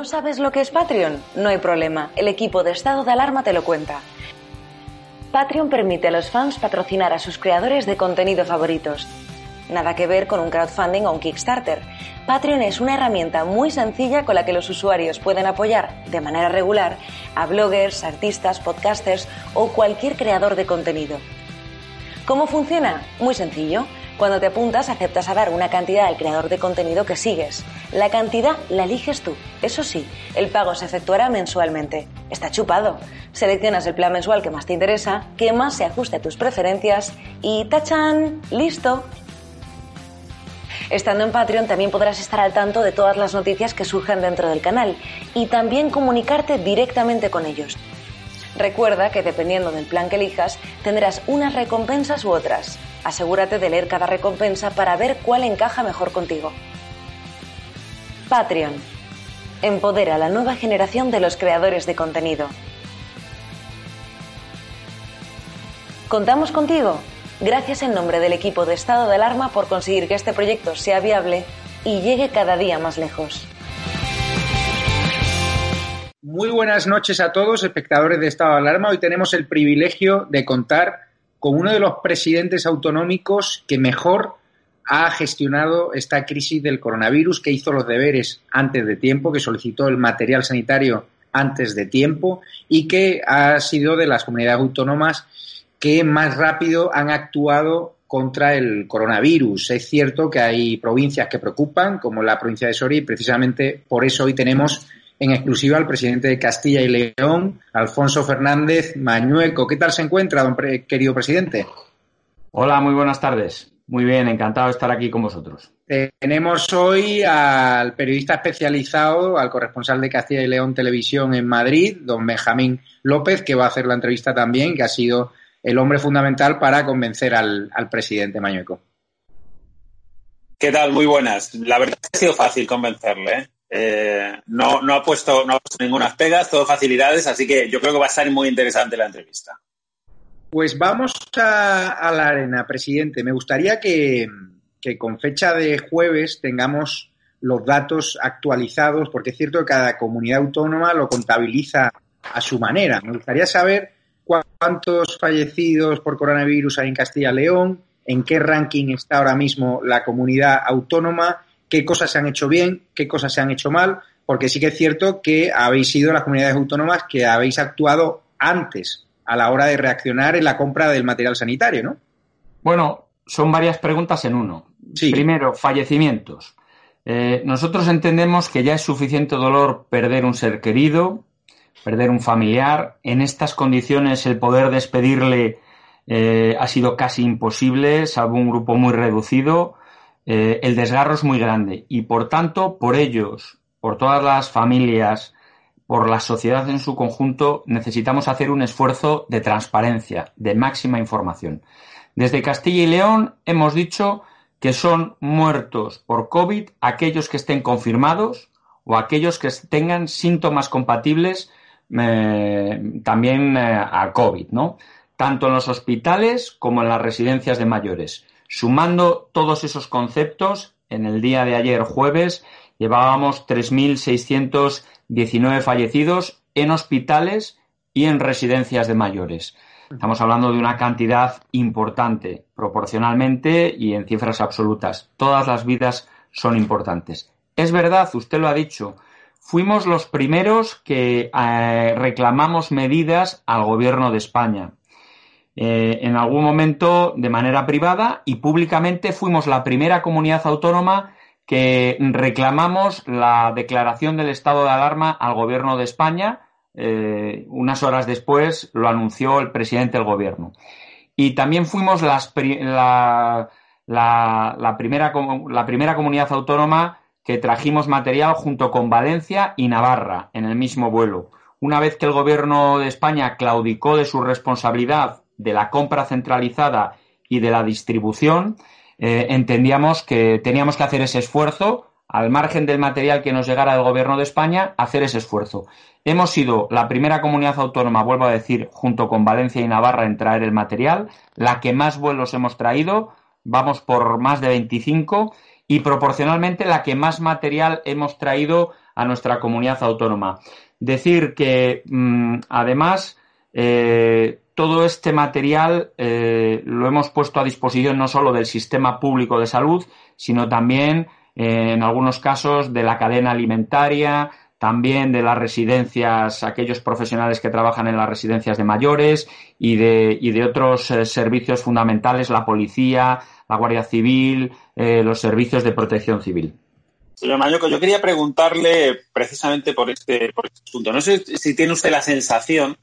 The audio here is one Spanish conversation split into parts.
¿No sabes lo que es Patreon? No hay problema, el equipo de estado de alarma te lo cuenta. Patreon permite a los fans patrocinar a sus creadores de contenido favoritos. Nada que ver con un crowdfunding o un Kickstarter. Patreon es una herramienta muy sencilla con la que los usuarios pueden apoyar de manera regular a bloggers, artistas, podcasters o cualquier creador de contenido. ¿Cómo funciona? Muy sencillo. Cuando te apuntas, aceptas a dar una cantidad al creador de contenido que sigues. La cantidad la eliges tú. Eso sí, el pago se efectuará mensualmente. Está chupado. Seleccionas el plan mensual que más te interesa, que más se ajuste a tus preferencias y ¡tachan! ¡Listo! Estando en Patreon también podrás estar al tanto de todas las noticias que surjan dentro del canal y también comunicarte directamente con ellos. Recuerda que dependiendo del plan que elijas, tendrás unas recompensas u otras. Asegúrate de leer cada recompensa para ver cuál encaja mejor contigo. Patreon. Empodera a la nueva generación de los creadores de contenido. Contamos contigo. Gracias en nombre del equipo de Estado de Alarma por conseguir que este proyecto sea viable y llegue cada día más lejos. Muy buenas noches a todos, espectadores de Estado de Alarma. Hoy tenemos el privilegio de contar con uno de los presidentes autonómicos que mejor ha gestionado esta crisis del coronavirus, que hizo los deberes antes de tiempo, que solicitó el material sanitario antes de tiempo y que ha sido de las comunidades autónomas que más rápido han actuado contra el coronavirus. Es cierto que hay provincias que preocupan, como la provincia de Soria, y precisamente por eso hoy tenemos en exclusiva al presidente de Castilla y León, Alfonso Fernández Mañueco. ¿Qué tal se encuentra, don querido presidente? Hola, muy buenas tardes. Muy bien, encantado de estar aquí con vosotros. tenemos hoy al periodista especializado, al corresponsal de Castilla y León Televisión en Madrid, don Benjamín López, que va a hacer la entrevista también, que ha sido el hombre fundamental para convencer al, al presidente Mañueco. ¿Qué tal? Muy buenas. La verdad es que ha sido fácil convencerle. ¿eh? Eh, no, no, ha puesto, no ha puesto ninguna pegas, todo facilidades, así que yo creo que va a estar muy interesante la entrevista. Pues vamos a, la arena, presidente. Me gustaría que, con fecha de jueves tengamos los datos actualizados, porque es cierto que cada comunidad autónoma lo contabiliza a su manera. Me gustaría saber cuántos fallecidos por coronavirus hay en Castilla y León, en qué ranking está ahora mismo la comunidad autónoma qué cosas se han hecho bien, qué cosas se han hecho mal, porque sí que es cierto que habéis sido las comunidades autónomas que habéis actuado antes a la hora de reaccionar en la compra del material sanitario, ¿no? Bueno, son varias preguntas en uno. Primero, fallecimientos. Eh, nosotros entendemos que ya es suficiente dolor perder un ser querido, perder un familiar. En estas condiciones el poder despedirle eh, ha sido casi imposible, salvo un grupo muy reducido. Eh, el desgarro es muy grande y por tanto, por ellos, por todas las familias, por la sociedad en su conjunto, necesitamos hacer un esfuerzo de transparencia, de máxima información. Desde Castilla y León hemos dicho que son muertos por COVID aquellos que estén confirmados o aquellos que tengan síntomas compatibles eh, también eh, a COVID, ¿no? Tanto en los hospitales como en las residencias de mayores. Sumando todos esos conceptos, en el día de ayer jueves llevábamos 3.619 fallecidos en hospitales y en residencias de mayores. Estamos hablando de una cantidad importante proporcionalmente y en cifras absolutas. Todas las vidas son importantes. Es verdad, usted lo ha dicho, fuimos los primeros que eh, reclamamos medidas al gobierno de España. Eh, en algún momento de manera privada y públicamente fuimos la primera comunidad autónoma que reclamamos la declaración del estado de alarma al gobierno de España. Eh, unas horas después lo anunció el presidente del gobierno. Y también fuimos la, primera, la primera comunidad autónoma que trajimos material junto con Valencia y Navarra en el mismo vuelo. Una vez que el gobierno de España claudicó de su responsabilidad de la compra centralizada y de la distribución, eh, entendíamos que teníamos que hacer ese esfuerzo, al margen del material que nos llegara del Gobierno de España, hacer ese esfuerzo. Hemos sido la primera comunidad autónoma, vuelvo a decir, junto con Valencia y Navarra, en traer el material, la que más vuelos hemos traído, vamos por más de 25, y proporcionalmente la que más material hemos traído a nuestra comunidad autónoma. Decir que, mm, además, eh, todo este material eh, lo hemos puesto a disposición no solo del sistema público de salud, sino también, eh, en algunos casos, de la cadena alimentaria, también de las residencias, aquellos profesionales que trabajan en las residencias de mayores y de, y de otros servicios fundamentales, la policía, la Guardia Civil, los servicios de protección civil. Señor Mañoco, yo quería preguntarle precisamente por este, por este punto. No sé si tiene usted la sensación,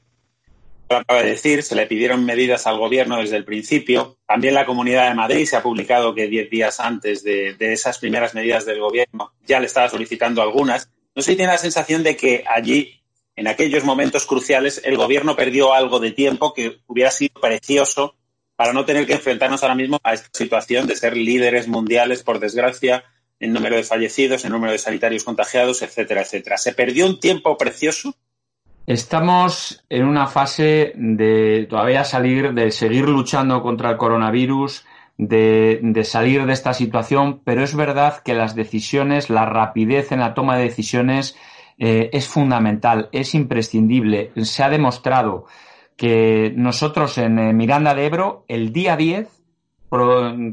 acaba de decir, se le pidieron medidas al gobierno desde el principio. También la Comunidad de Madrid se ha publicado que diez días antes de, esas primeras medidas del gobierno ya le estaba solicitando algunas. No sé si tiene la sensación de que allí, en aquellos momentos cruciales, el gobierno perdió algo de tiempo que hubiera sido precioso para no tener que enfrentarnos ahora mismo a esta situación de ser líderes mundiales, por desgracia, en número de fallecidos, en número de sanitarios contagiados, etcétera, etcétera. ¿Se perdió un tiempo precioso? Estamos en una fase de todavía salir, de seguir luchando contra el coronavirus, de, salir de esta situación, pero es verdad que las decisiones, la rapidez en la toma de decisiones eh, es fundamental, es imprescindible. Se ha demostrado que nosotros en eh, Miranda de Ebro, el día 10,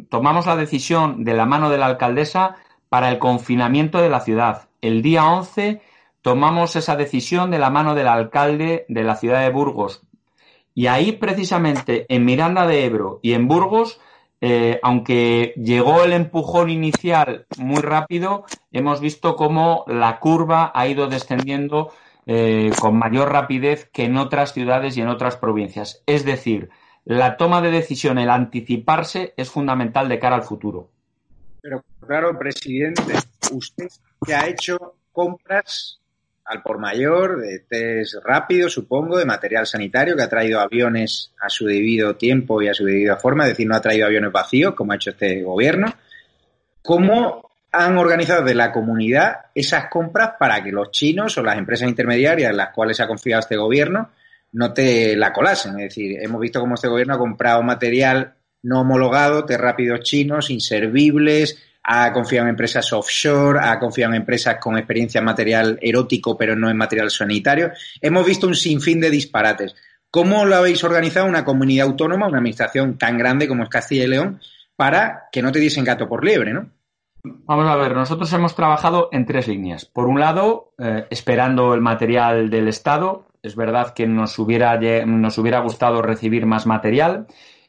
tomamos la decisión de la mano de la alcaldesa para el confinamiento de la ciudad. El día 11 tomamos esa decisión de la mano del alcalde de la ciudad de Burgos. Y ahí precisamente en Miranda de Ebro y en Burgos, eh, aunque llegó el empujón inicial muy rápido, hemos visto cómo la curva ha ido descendiendo eh, con mayor rapidez que en otras ciudades y en otras provincias. Es decir, la toma de decisión, el anticiparse, es fundamental de cara al futuro. Pero claro, presidente, usted que ha hecho compras al por mayor de test rápido, supongo, de material sanitario, que ha traído aviones a su debido tiempo y a su debida forma, es decir, no ha traído aviones vacíos, como ha hecho este gobierno. ¿Cómo han organizado de la comunidad esas compras para que los chinos o las empresas intermediarias en las cuales se ha confiado este gobierno no te la colasen? Es decir, hemos visto cómo este gobierno ha comprado material no homologado, de rápidos chinos, inservibles, ha confiado en empresas offshore, ha confiado en empresas con experiencia en material erótico, pero no en material sanitario. Hemos visto un sinfín de disparates. ¿Cómo lo habéis organizado una comunidad autónoma, una administración tan grande como es Castilla y León, para que no te diesen gato por liebre, no? Vamos a ver, nosotros hemos trabajado en tres líneas. Por un lado, eh, esperando el material del Estado. Es verdad que nos hubiera, nos hubiera gustado recibir más material.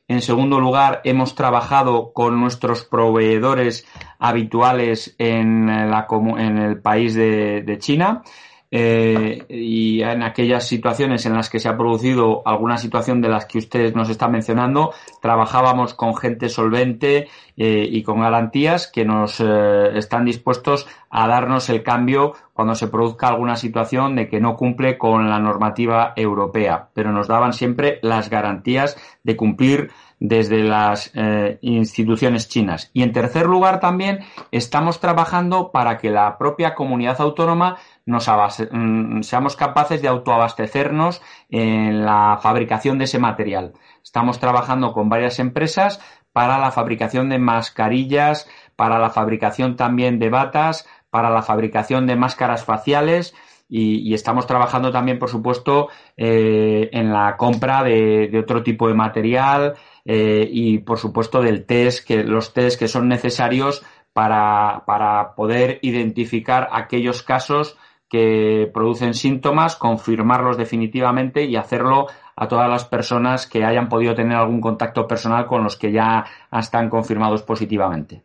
En segundo lugar, hemos trabajado con nuestros proveedores habituales en, el país de, China. Eh, y en aquellas situaciones en las que se ha producido alguna situación de las que usted nos está mencionando, trabajábamos con gente solvente eh, y con garantías que nos eh, están dispuestos a darnos el cambio cuando se produzca alguna situación de que no cumple con la normativa europea, pero nos daban siempre las garantías de cumplir desde las eh, instituciones chinas. Y en tercer lugar también estamos trabajando para que la propia comunidad autónoma nos mm, seamos capaces de autoabastecernos en la fabricación de ese material. Estamos trabajando con varias empresas para la fabricación de mascarillas, para la fabricación también de batas, para la fabricación de máscaras faciales y, estamos trabajando también, por supuesto, eh, en la compra de, otro tipo de material eh, y, por supuesto, del test, que los test que son necesarios para, para poder identificar aquellos casos que producen síntomas, confirmarlos definitivamente y hacerlo a todas las personas que hayan podido tener algún contacto personal con los que ya están confirmados positivamente.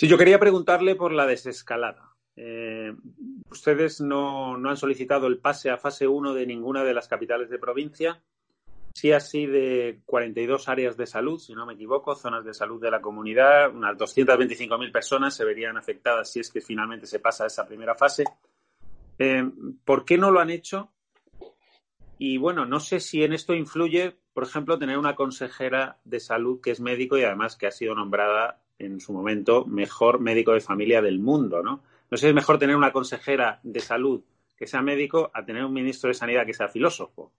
Sí, yo quería preguntarle por la desescalada. Eh, ustedes no, han solicitado el pase a fase 1 de ninguna de las capitales de provincia. Sí así de 42 áreas de salud, si no me equivoco, zonas de salud de la comunidad, unas 225.000 personas se verían afectadas si es que finalmente se pasa a esa primera fase. Eh, ¿Por qué no lo han hecho? Y bueno, no sé si en esto influye, por ejemplo, tener una consejera de salud que es médico y además que ha sido nombrada en su momento mejor médico de familia del mundo, ¿no? No sé si es mejor tener una consejera de salud que sea médico a tener un ministro de sanidad que sea filósofo.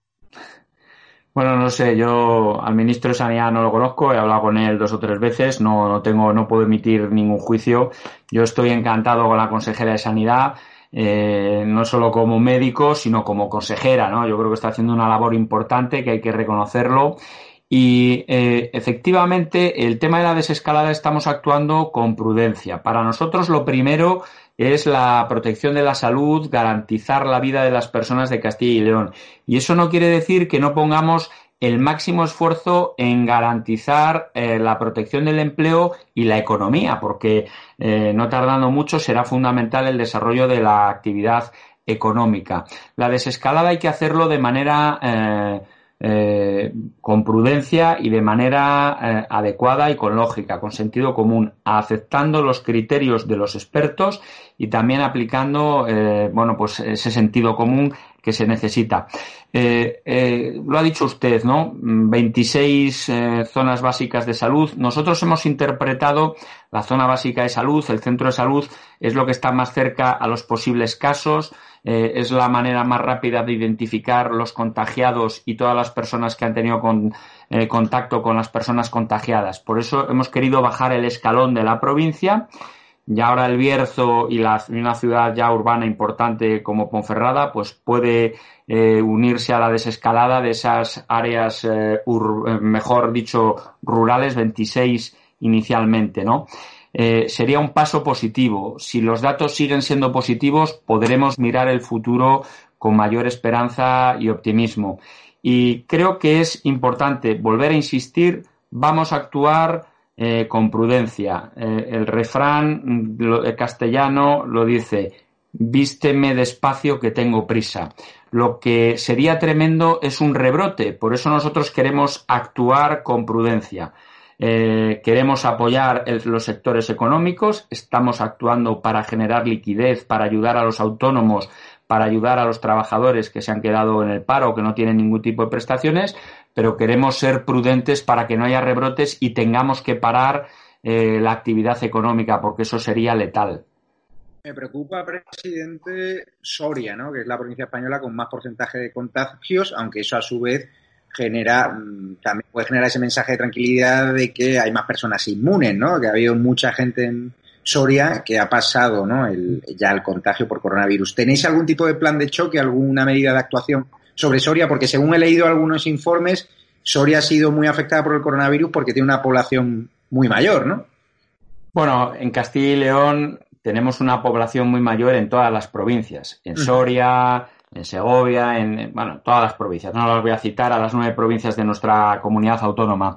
Bueno, no sé, yo al ministro de Sanidad no lo conozco, he hablado con él dos o tres veces, no, no tengo, no puedo emitir ningún juicio. Yo estoy encantado con la consejera de Sanidad, eh, no solo como médico, sino como consejera, ¿no? Yo creo que está haciendo una labor importante que hay que reconocerlo. Y eh, efectivamente, el tema de la desescalada estamos actuando con prudencia. Para nosotros, lo primero es la protección de la salud, garantizar la vida de las personas de Castilla y León. Y eso no quiere decir que no pongamos el máximo esfuerzo en garantizar eh, la protección del empleo y la economía, porque eh, no tardando mucho será fundamental el desarrollo de la actividad económica. La desescalada hay que hacerlo de manera eh, con prudencia y de manera eh, adecuada y con lógica, con sentido común, aceptando los criterios de los expertos y también aplicando, eh, bueno, pues ese sentido común que se necesita. lo ha dicho usted, ¿no? 26 zonas básicas de salud. Nosotros hemos interpretado la zona básica de salud, el centro de salud, es lo que está más cerca a los posibles casos. Eh, es la manera más rápida de identificar los contagiados y todas las personas que han tenido eh, contacto con las personas contagiadas. Por eso hemos querido bajar el escalón de la provincia. Y ahora el Bierzo y, una ciudad ya urbana importante como Ponferrada, pues puede eh, unirse a la desescalada de esas áreas, mejor dicho, rurales, 26 inicialmente, ¿no? Eh, sería un paso positivo. Si los datos siguen siendo positivos, podremos mirar el futuro con mayor esperanza y optimismo. Y creo que es importante volver a insistir, vamos a actuar eh, con prudencia. Eh, el refrán castellano lo dice, vísteme despacio que tengo prisa. Lo que sería tremendo es un rebrote, por eso nosotros queremos actuar con prudencia. Eh, queremos apoyar los sectores económicos, estamos actuando para generar liquidez, para ayudar a los autónomos, para ayudar a los trabajadores que se han quedado en el paro o que no tienen ningún tipo de prestaciones, pero queremos ser prudentes para que no haya rebrotes y tengamos que parar eh, la actividad económica, porque eso sería letal. Me preocupa, presidente, Soria, ¿no? que es la provincia española con más porcentaje de contagios, aunque eso a su vez genera, mm, también puede generar ese mensaje de tranquilidad de que hay más personas inmunes, ¿no? Que ha habido mucha gente en Soria que ha pasado, ¿no? El, ya el contagio por coronavirus. ¿Tenéis algún tipo de plan de choque, alguna medida de actuación sobre Soria? Porque según he leído algunos informes, Soria ha sido muy afectada por el coronavirus porque tiene una población muy mayor, ¿no? Bueno, en Castilla y León tenemos una población muy mayor en todas las provincias. En Soria, en Segovia, en bueno, todas las provincias. No las voy a citar a las nueve provincias de nuestra comunidad autónoma.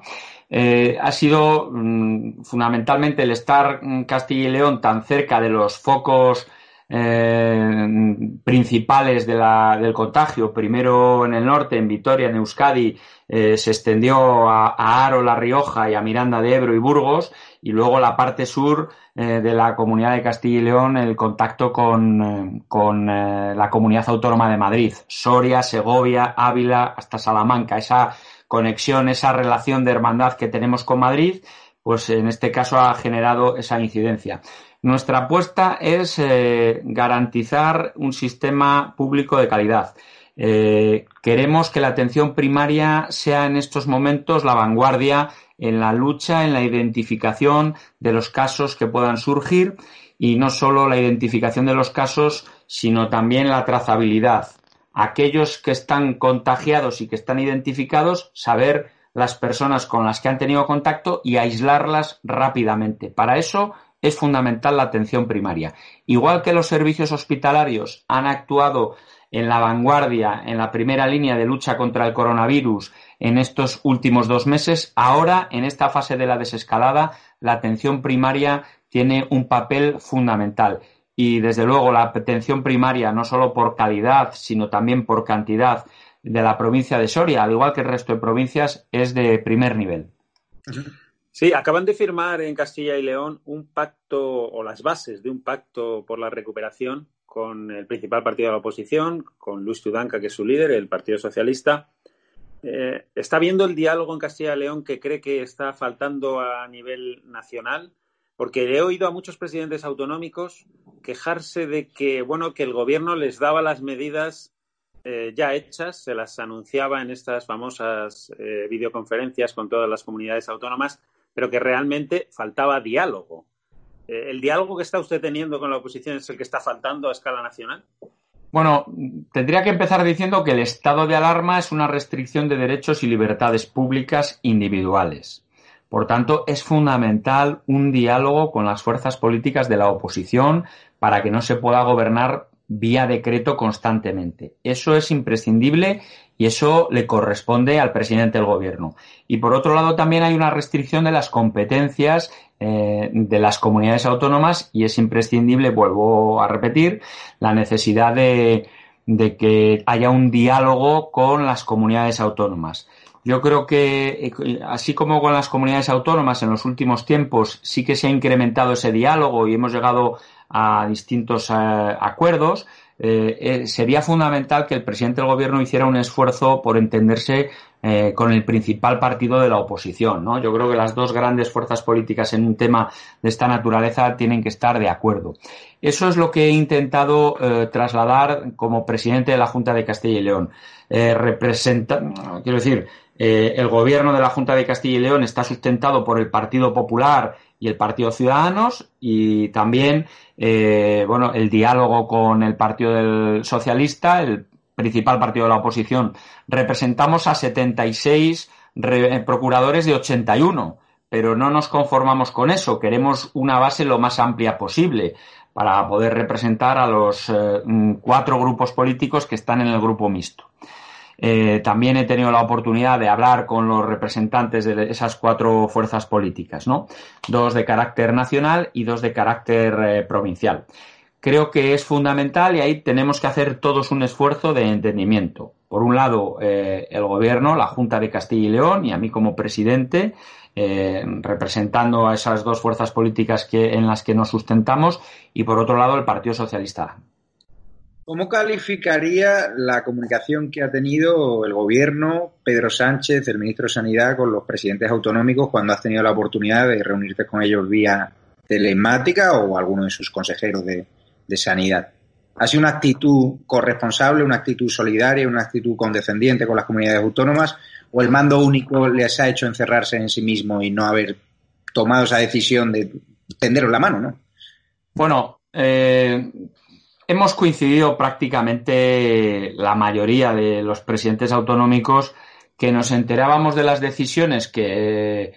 Eh, ha sido mm, fundamentalmente el estar Castilla y León tan cerca de los focos eh, principales del contagio. Primero en el norte, en Vitoria, en Euskadi, eh, se extendió a, Aro, La Rioja y a Miranda de Ebro y Burgos, y luego la parte sur de la comunidad de Castilla y León, el contacto con, con la comunidad autónoma de Madrid, Soria, Segovia, Ávila, hasta Salamanca. Esa conexión, esa relación de hermandad que tenemos con Madrid, pues en este caso ha generado esa incidencia. Nuestra apuesta es eh, garantizar un sistema público de calidad. Eh, queremos que la atención primaria sea en estos momentos la vanguardia en la lucha, en la identificación de los casos que puedan surgir y no solo la identificación de los casos, sino también la trazabilidad. Aquellos que están contagiados y que están identificados, saber las personas con las que han tenido contacto y aislarlas rápidamente. Para eso es fundamental la atención primaria. Igual que los servicios hospitalarios han actuado en la vanguardia, en la primera línea de lucha contra el coronavirus en estos últimos dos meses, ahora, en esta fase de la desescalada, la atención primaria tiene un papel fundamental. Y desde luego la atención primaria, no solo por calidad, sino también por cantidad de la provincia de Soria, al igual que el resto de provincias, es de primer nivel. Sí, acaban de firmar en Castilla y León un pacto o las bases de un pacto por la recuperación con el principal partido de la oposición, con Luis Tudanca, que es su líder, el Partido Socialista. Eh, ¿Está viendo el diálogo en Castilla y León que cree que está faltando a nivel nacional? Porque he oído a muchos presidentes autonómicos quejarse de que, bueno, que el gobierno les daba las medidas eh, ya hechas, se las anunciaba en estas famosas eh, videoconferencias con todas las comunidades autónomas, pero que realmente faltaba diálogo. Eh, ¿El diálogo que está usted teniendo con la oposición es el que está faltando a escala nacional? Bueno, tendría que empezar diciendo que el estado de alarma es una restricción de derechos y libertades públicas individuales. Por tanto, es fundamental un diálogo con las fuerzas políticas de la oposición para que no se pueda gobernar vía decreto constantemente. Eso es imprescindible y eso le corresponde al presidente del gobierno. Y por otro lado, también hay una restricción de las competencias eh, de las comunidades autónomas y es imprescindible, vuelvo a repetir, la necesidad de, de que haya un diálogo con las comunidades autónomas. Yo creo que, eh, así como con las comunidades autónomas en los últimos tiempos, sí que se ha incrementado ese diálogo y hemos llegado a distintos eh, acuerdos, eh, sería fundamental que el presidente del gobierno hiciera un esfuerzo por entenderse con el principal partido de la oposición. ¿no? Yo creo que las dos grandes fuerzas políticas en un tema de esta naturaleza tienen que estar de acuerdo. Eso es lo que he intentado trasladar como presidente de la Junta de Castilla y León. representa, quiero decir, el gobierno de la Junta de Castilla y León está sustentado por el Partido Popular y el Partido Ciudadanos y también eh, bueno el diálogo con el Partido Socialista, el principal partido de la oposición. Representamos a 76 eh, procuradores de 81, pero no nos conformamos con eso. Queremos una base lo más amplia posible para poder representar a los eh, cuatro grupos políticos que están en el grupo mixto. Eh, también he tenido la oportunidad de hablar con los representantes de esas cuatro fuerzas políticas. Dos de carácter nacional y dos de carácter eh, provincial. Creo que es fundamental y ahí tenemos que hacer todos un esfuerzo de entendimiento. Por un lado, eh, el Gobierno, la Junta de Castilla y León y a mí como presidente, representando a esas dos fuerzas políticas que, en las que nos sustentamos, y por otro lado, el Partido Socialista ¿Cómo calificaría la comunicación que ha tenido el gobierno, Pedro Sánchez, el ministro de Sanidad, con los presidentes autonómicos cuando has tenido la oportunidad de reunirte con ellos vía telemática o alguno de sus consejeros de, Sanidad? ¿Ha sido una actitud corresponsable, una actitud solidaria, una actitud condescendiente con las comunidades autónomas o el mando único les ha hecho encerrarse en sí mismo y no haber tomado esa decisión de tenderos la mano, no? Bueno, eh, hemos coincidido prácticamente la mayoría de los presidentes autonómicos que nos enterábamos de las decisiones que,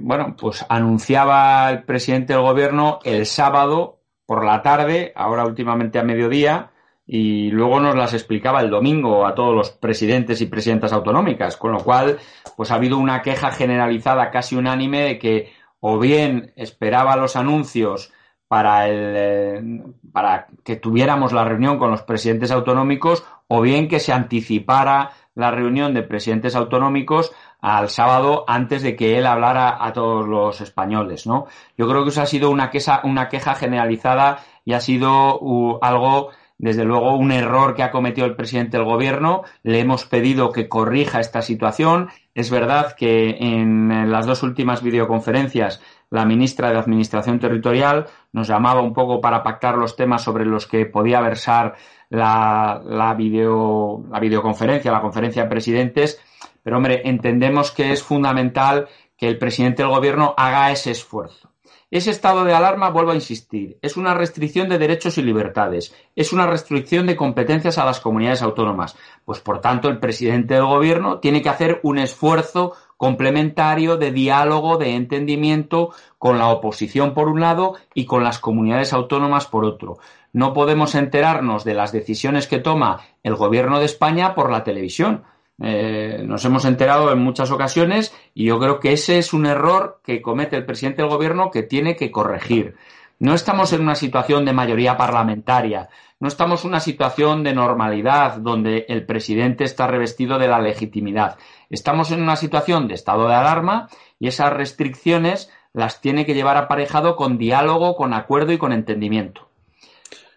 bueno, pues anunciaba el presidente del gobierno el sábado por la tarde, ahora últimamente a mediodía, y luego nos las explicaba el domingo a todos los presidentes y presidentas autonómicas, con lo cual, pues ha habido una queja generalizada casi unánime de que o bien esperaba los anuncios para, el, eh, para que tuviéramos la reunión con los presidentes autonómicos o bien que se anticipara la reunión de presidentes autonómicos al sábado antes de que él hablara a todos los españoles, ¿no? Yo creo que eso ha sido una queja, una queja generalizada y ha sido algo, desde luego, un error que ha cometido el presidente del gobierno. Le hemos pedido que corrija esta situación. Es verdad que en las dos últimas videoconferencias la ministra de Administración Territorial nos llamaba un poco para pactar los temas sobre los que podía versar la, la, video, la videoconferencia, la conferencia de presidentes. Pero, hombre, entendemos que es fundamental que el presidente del gobierno haga ese esfuerzo. Ese estado de alarma, vuelvo a insistir, es una restricción de derechos y libertades, es una restricción de competencias a las comunidades autónomas. Pues, por tanto, el presidente del gobierno tiene que hacer un esfuerzo complementario de diálogo, de entendimiento con la oposición por un lado y con las comunidades autónomas por otro. No podemos enterarnos de las decisiones que toma el gobierno de España por la televisión. Eh, nos hemos enterado en muchas ocasiones y yo creo que ese es un error que comete el presidente del gobierno que tiene que corregir. No estamos en una situación de mayoría parlamentaria, no estamos en una situación de normalidad donde el presidente está revestido de la legitimidad. Estamos en una situación de estado de alarma y esas restricciones las tiene que llevar aparejado con diálogo, con acuerdo y con entendimiento.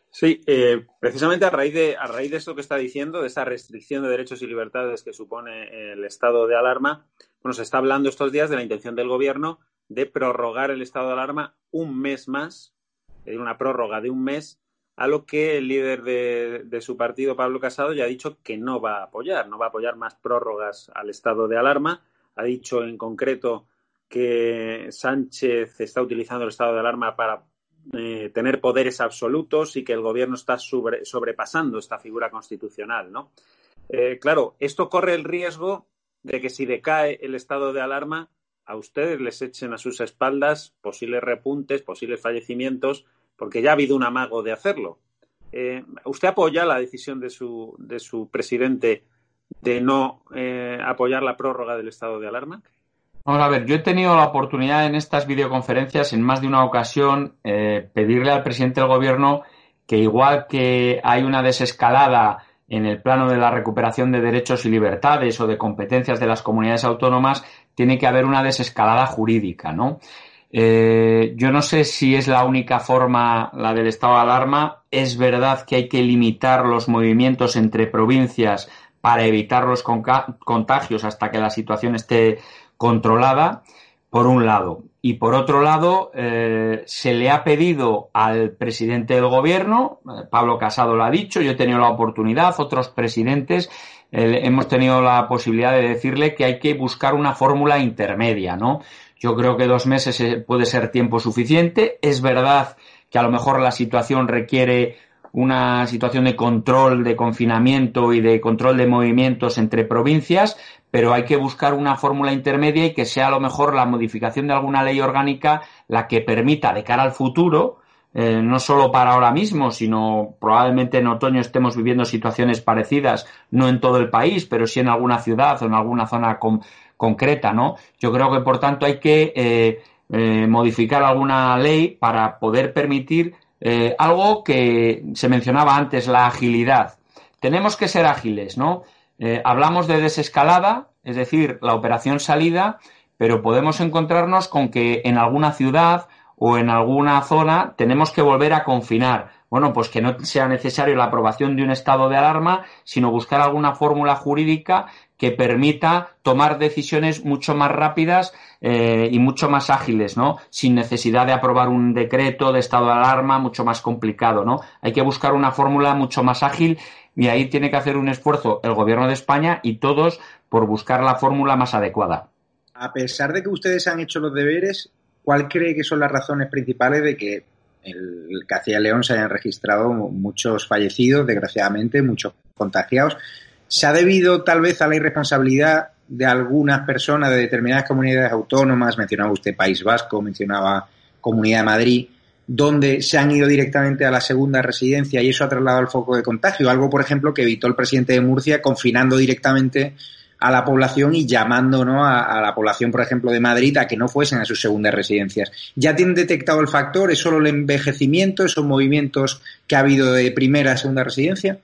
Sí, eh, precisamente a raíz, de, a raíz de esto que está diciendo, de esa restricción de derechos y libertades que supone el estado de alarma, bueno, se está hablando estos días de la intención del Gobierno de prorrogar el estado de alarma un mes más, una prórroga de un mes a lo que el líder de, su partido, Pablo Casado, ya ha dicho que no va a apoyar, no va a apoyar más prórrogas al estado de alarma. Ha dicho en concreto que Sánchez está utilizando el estado de alarma para eh, tener poderes absolutos y que el gobierno está sobrepasando esta figura constitucional, ¿no? Eh, claro, esto corre el riesgo de que si decae el estado de alarma, a ustedes les echen a sus espaldas posibles repuntes, posibles fallecimientos porque ya ha habido un amago de hacerlo. Eh, ¿Usted apoya la decisión de su, de su presidente de no eh, apoyar la prórroga del estado de alarma? Vamos a ver, yo he tenido la oportunidad en estas videoconferencias, en más de una ocasión, eh, pedirle al presidente del gobierno que igual que hay una desescalada en el plano de la recuperación de derechos y libertades o de competencias de las comunidades autónomas, tiene que haber una desescalada jurídica, ¿no? Eh, yo no sé si es la única forma la del estado de alarma. Es verdad que hay que limitar los movimientos entre provincias para evitar los contagios hasta que la situación esté controlada, por un lado. Y por otro lado, eh, se le ha pedido al presidente del gobierno, eh, Pablo Casado lo ha dicho, yo he tenido la oportunidad, otros presidentes, hemos tenido la posibilidad de decirle que hay que buscar una fórmula intermedia, ¿no? Yo creo que dos meses eh, puede ser tiempo suficiente. Es verdad que a lo mejor la situación requiere una situación de control, de confinamiento y de control de movimientos entre provincias, pero hay que buscar una fórmula intermedia y que sea a lo mejor la modificación de alguna ley orgánica la que permita de cara al futuro, eh, no solo para ahora mismo, sino probablemente en otoño estemos viviendo situaciones parecidas, no en todo el país, pero sí en alguna ciudad o en alguna zona con, concreta, ¿no? Yo creo que, por tanto, hay que eh, eh, modificar alguna ley para poder permitir eh, algo que se mencionaba antes, la agilidad. Tenemos que ser ágiles, ¿no? hablamos de desescalada, es decir, la operación salida, pero podemos encontrarnos con que en alguna ciudad o en alguna zona tenemos que volver a confinar. Bueno, pues que no sea necesario la aprobación de un estado de alarma, sino buscar alguna fórmula jurídica que permita tomar decisiones mucho más rápidas eh, y mucho más ágiles, ¿no? Sin necesidad de aprobar un decreto de estado de alarma mucho más complicado, ¿no? Hay que buscar una fórmula mucho más ágil y ahí tiene que hacer un esfuerzo el gobierno de España y todos por buscar la fórmula más adecuada. A pesar de que ustedes han hecho los deberes, ¿cuál cree que son las razones principales de que el Castilla y León se hayan registrado muchos fallecidos, desgraciadamente, muchos contagiados? ¿Se ha debido tal vez a la irresponsabilidad de algunas personas de determinadas comunidades autónomas? Mencionaba usted País Vasco, mencionaba Comunidad de Madrid, donde se han ido directamente a la segunda residencia y eso ha trasladado el foco de contagio. Algo, por ejemplo, que evitó el presidente de Murcia confinando directamente a la población y llamando ¿no? a, a, la población, por ejemplo, de Madrid a que no fuesen a sus segundas residencias. ¿Ya tienen detectado el factor? ¿Es solo el envejecimiento, esos movimientos que ha habido de primera a segunda residencia?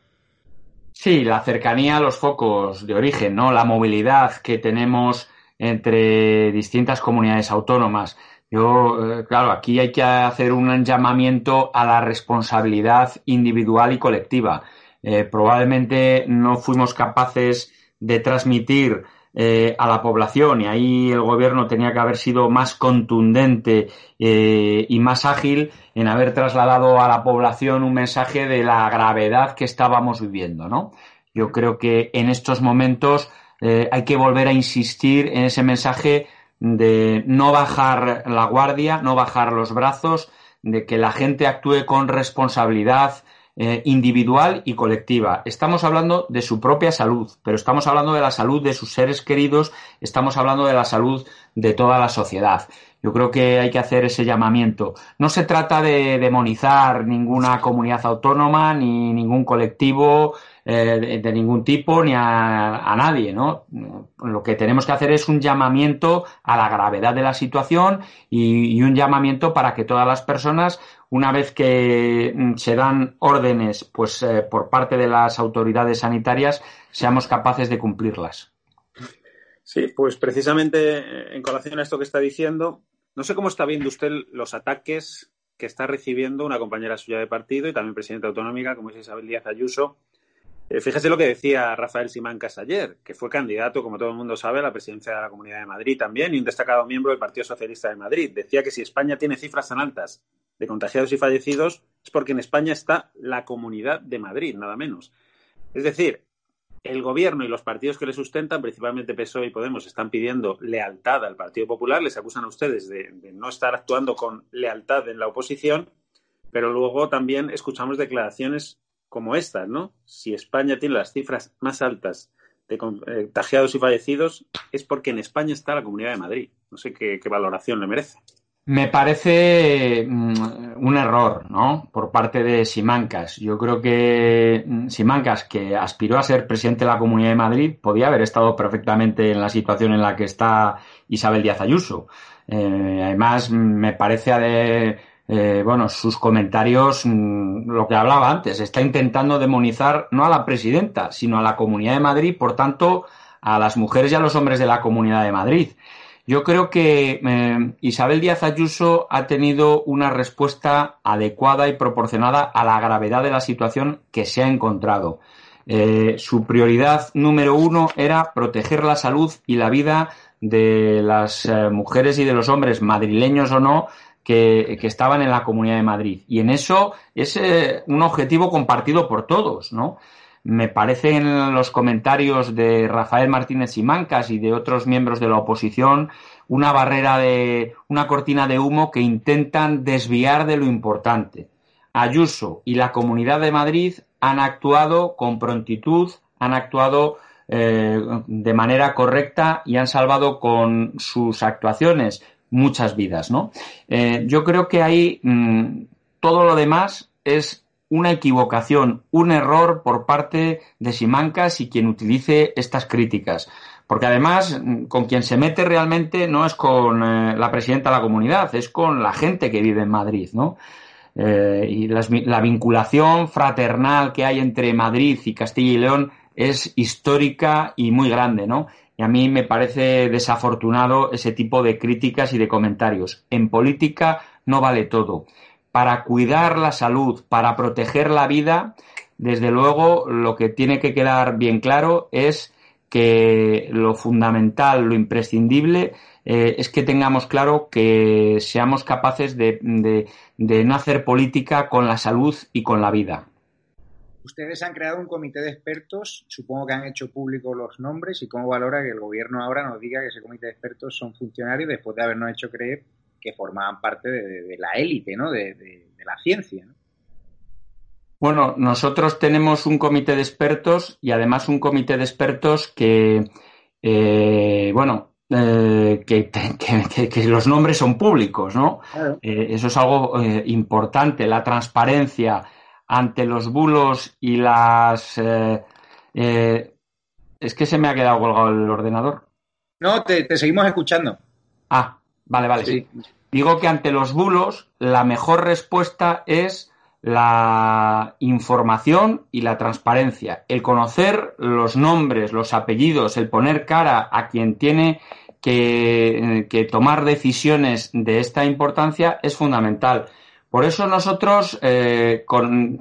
Sí, la cercanía a los focos de origen, ¿no? La movilidad que tenemos entre distintas comunidades autónomas. Yo, eh, claro, aquí hay que hacer un llamamiento a la responsabilidad individual y colectiva. Eh, probablemente no fuimos capaces de transmitir eh, a la población y ahí el gobierno tenía que haber sido más contundente eh, y más ágil en haber trasladado a la población un mensaje de la gravedad que estábamos viviendo, ¿no? Yo creo que en estos momentos eh, hay que volver a insistir en ese mensaje de no bajar la guardia, no bajar los brazos, de que la gente actúe con responsabilidad, eh, individual y colectiva. Estamos hablando de su propia salud, pero estamos hablando de la salud de sus seres queridos, estamos hablando de la salud de toda la sociedad. Yo creo que hay que hacer ese llamamiento. No se trata de demonizar ninguna comunidad autónoma ni ningún colectivo eh, de, ningún tipo ni a, nadie, ¿no? Lo que tenemos que hacer es un llamamiento a la gravedad de la situación y un llamamiento para que todas las personas una vez que mm, se dan órdenes pues, eh, por parte de las autoridades sanitarias, seamos capaces de cumplirlas. Sí, pues precisamente eh, en colación a esto que está diciendo, no sé cómo está viendo usted los ataques que está recibiendo una compañera suya de partido y también presidenta autonómica, como es Isabel Díaz Ayuso, fíjese lo que decía Rafael Simancas ayer, que fue candidato, como todo el mundo sabe, a la presidencia de la Comunidad de Madrid también y un destacado miembro del Partido Socialista de Madrid. Decía que si España tiene cifras tan altas de contagiados y fallecidos es porque en España está la Comunidad de Madrid, nada menos. Es decir, el gobierno y los partidos que le sustentan, principalmente PSOE y Podemos, están pidiendo lealtad al Partido Popular, les acusan a ustedes de, de no estar actuando con lealtad en la oposición, pero luego también escuchamos declaraciones como estas, ¿no? Si España tiene las cifras más altas de contagiados y fallecidos, es porque en España está la Comunidad de Madrid. No sé qué, valoración le merece. Me parece mm, un error, ¿no? Por parte de Simancas. Yo creo que mm, Simancas, que aspiró a ser presidente de la Comunidad de Madrid, podía haber estado perfectamente en la situación en la que está Isabel Díaz Ayuso. Eh, además, me parece eh, bueno, sus comentarios, mm, lo que hablaba antes, está intentando demonizar no a la presidenta, sino a la Comunidad de Madrid, por tanto, a las mujeres y a los hombres de la Comunidad de Madrid. Yo creo que eh, Isabel Díaz Ayuso ha tenido una respuesta adecuada y proporcionada a la gravedad de la situación que se ha encontrado. Eh, su prioridad número uno era proteger la salud y la vida de las mujeres y de los hombres, madrileños o no, que, estaban en la Comunidad de Madrid. Y en eso es eh, un objetivo compartido por todos, ¿no? Me parece en los comentarios de Rafael Martínez y Mancas y de otros miembros de la oposición una barrera de, una cortina de humo que intentan desviar de lo importante. Ayuso y la Comunidad de Madrid han actuado con prontitud, han actuado eh, de manera correcta y han salvado con sus actuaciones muchas vidas, ¿no? Eh, yo creo que ahí mm, todo lo demás es una equivocación, un error por parte de Simancas y quien utilice estas críticas. Porque además, mm, con quien se mete realmente no es con eh, la presidenta de la comunidad, es con la gente que vive en Madrid, ¿no? Eh, y la vinculación fraternal que hay entre Madrid y Castilla y León es histórica y muy grande, ¿no? Y a mí me parece desafortunado ese tipo de críticas y de comentarios. En política no vale todo. Para cuidar la salud, para proteger la vida, desde luego lo que tiene que quedar bien claro es que lo fundamental, lo imprescindible, eh, es que tengamos claro que seamos capaces de no hacer política con la salud y con la vida. Ustedes han creado un comité de expertos, supongo que han hecho públicos los nombres y cómo valora que el gobierno ahora nos diga que ese comité de expertos son funcionarios después de habernos hecho creer que formaban parte de, la élite, ¿no? De, la ciencia. Bueno, nosotros tenemos un comité de expertos y además un comité de expertos que, eh, bueno, eh, que, los nombres son públicos, ¿no? Eh, eso es algo importante, la transparencia, ante los bulos y las... Eh, eh, es que se me ha quedado colgado el ordenador. No, te, seguimos escuchando. Ah, vale, vale. Digo que ante los bulos la mejor respuesta es la información y la transparencia. El conocer los nombres, los apellidos, el poner cara a quien tiene que, que tomar decisiones de esta importancia es fundamental. Por eso nosotros eh,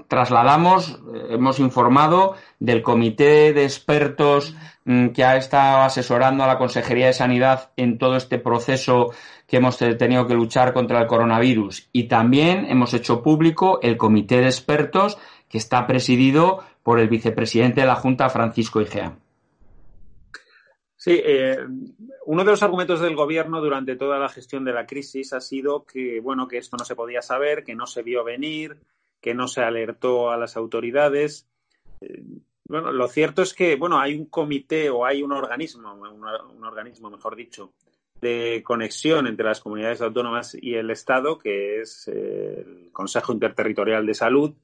trasladamos, eh, hemos informado del comité de expertos mm, que ha estado asesorando a la Consejería de Sanidad en todo este proceso que hemos tenido que luchar contra el coronavirus. Y también hemos hecho público el comité de expertos que está presidido por el vicepresidente de la Junta, Francisco Igea. Sí, eh, uno de los argumentos del gobierno durante toda la gestión de la crisis ha sido que, bueno, que esto no se podía saber, que no se vio venir, que no se alertó a las autoridades. Eh, bueno, lo cierto es que, bueno, hay un comité o hay un organismo, un, organismo, mejor dicho, de conexión entre las comunidades autónomas y el Estado, que es eh, el Consejo Interterritorial de Salud.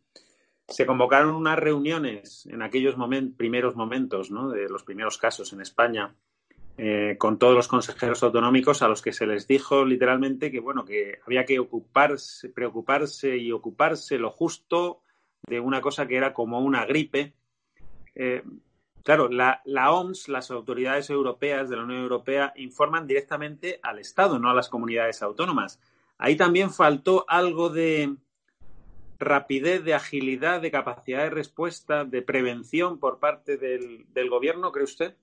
Se convocaron unas reuniones en aquellos primeros momentos, ¿no? de los primeros casos en España, eh, con todos los consejeros autonómicos a los que se les dijo literalmente que bueno que había que ocuparse, preocuparse y ocuparse lo justo de una cosa que era como una gripe. Eh, claro, la, la, OMS, las autoridades europeas de la Unión Europea, informan directamente al Estado, no a las comunidades autónomas. Ahí también faltó algo de, rapidez, de agilidad, de capacidad de respuesta, de prevención por parte del, gobierno, cree usted?